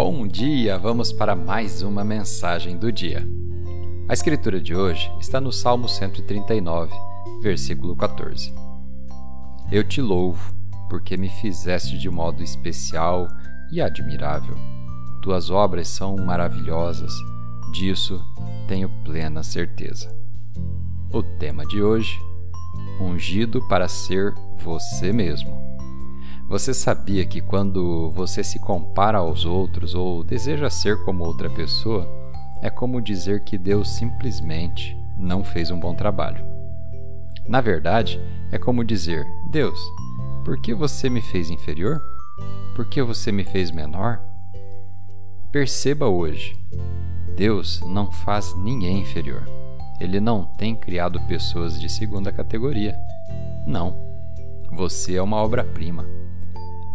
Bom dia! Vamos para mais uma mensagem do dia. A escritura de hoje está no Salmo 139, versículo 14. Eu te louvo, porque me fizeste de modo especial e admirável. Tuas obras são maravilhosas, disso tenho plena certeza. O tema de hoje: ungido para ser você mesmo. Você sabia que quando você se compara aos outros ou deseja ser como outra pessoa, é como dizer que Deus simplesmente não fez um bom trabalho? Na verdade, é como dizer: Deus, por que você me fez inferior? Por que você me fez menor? Perceba hoje: Deus não faz ninguém inferior. Ele não tem criado pessoas de segunda categoria. Não. Você é uma obra-prima.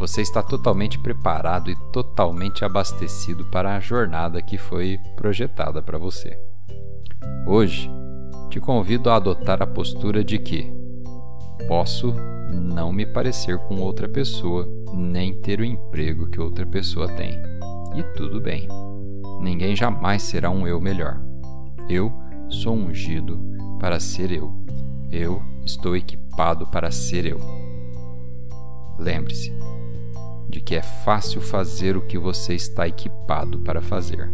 Você está totalmente preparado e totalmente abastecido para a jornada que foi projetada para você. Hoje, te convido a adotar a postura de que posso não me parecer com outra pessoa, nem ter o emprego que outra pessoa tem. E tudo bem. Ninguém jamais será um eu melhor. Eu sou ungido para ser eu. Eu estou equipado para ser eu. Lembre-se, de que é fácil fazer o que você está equipado para fazer.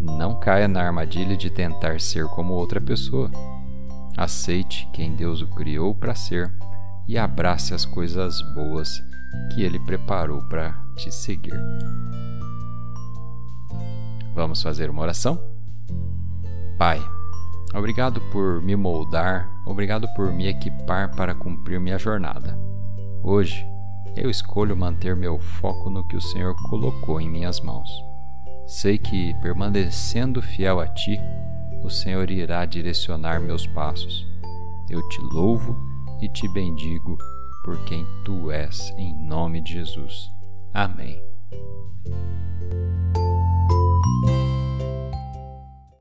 Não caia na armadilha de tentar ser como outra pessoa. Aceite quem Deus o criou para ser e abrace as coisas boas que Ele preparou para te seguir. Vamos fazer uma oração? Pai, obrigado por me moldar, obrigado por me equipar para cumprir minha jornada. Hoje, eu escolho manter meu foco no que o Senhor colocou em minhas mãos. Sei que, permanecendo fiel a Ti, o Senhor irá direcionar meus passos. Eu te louvo e te bendigo por quem Tu és, em nome de Jesus. Amém.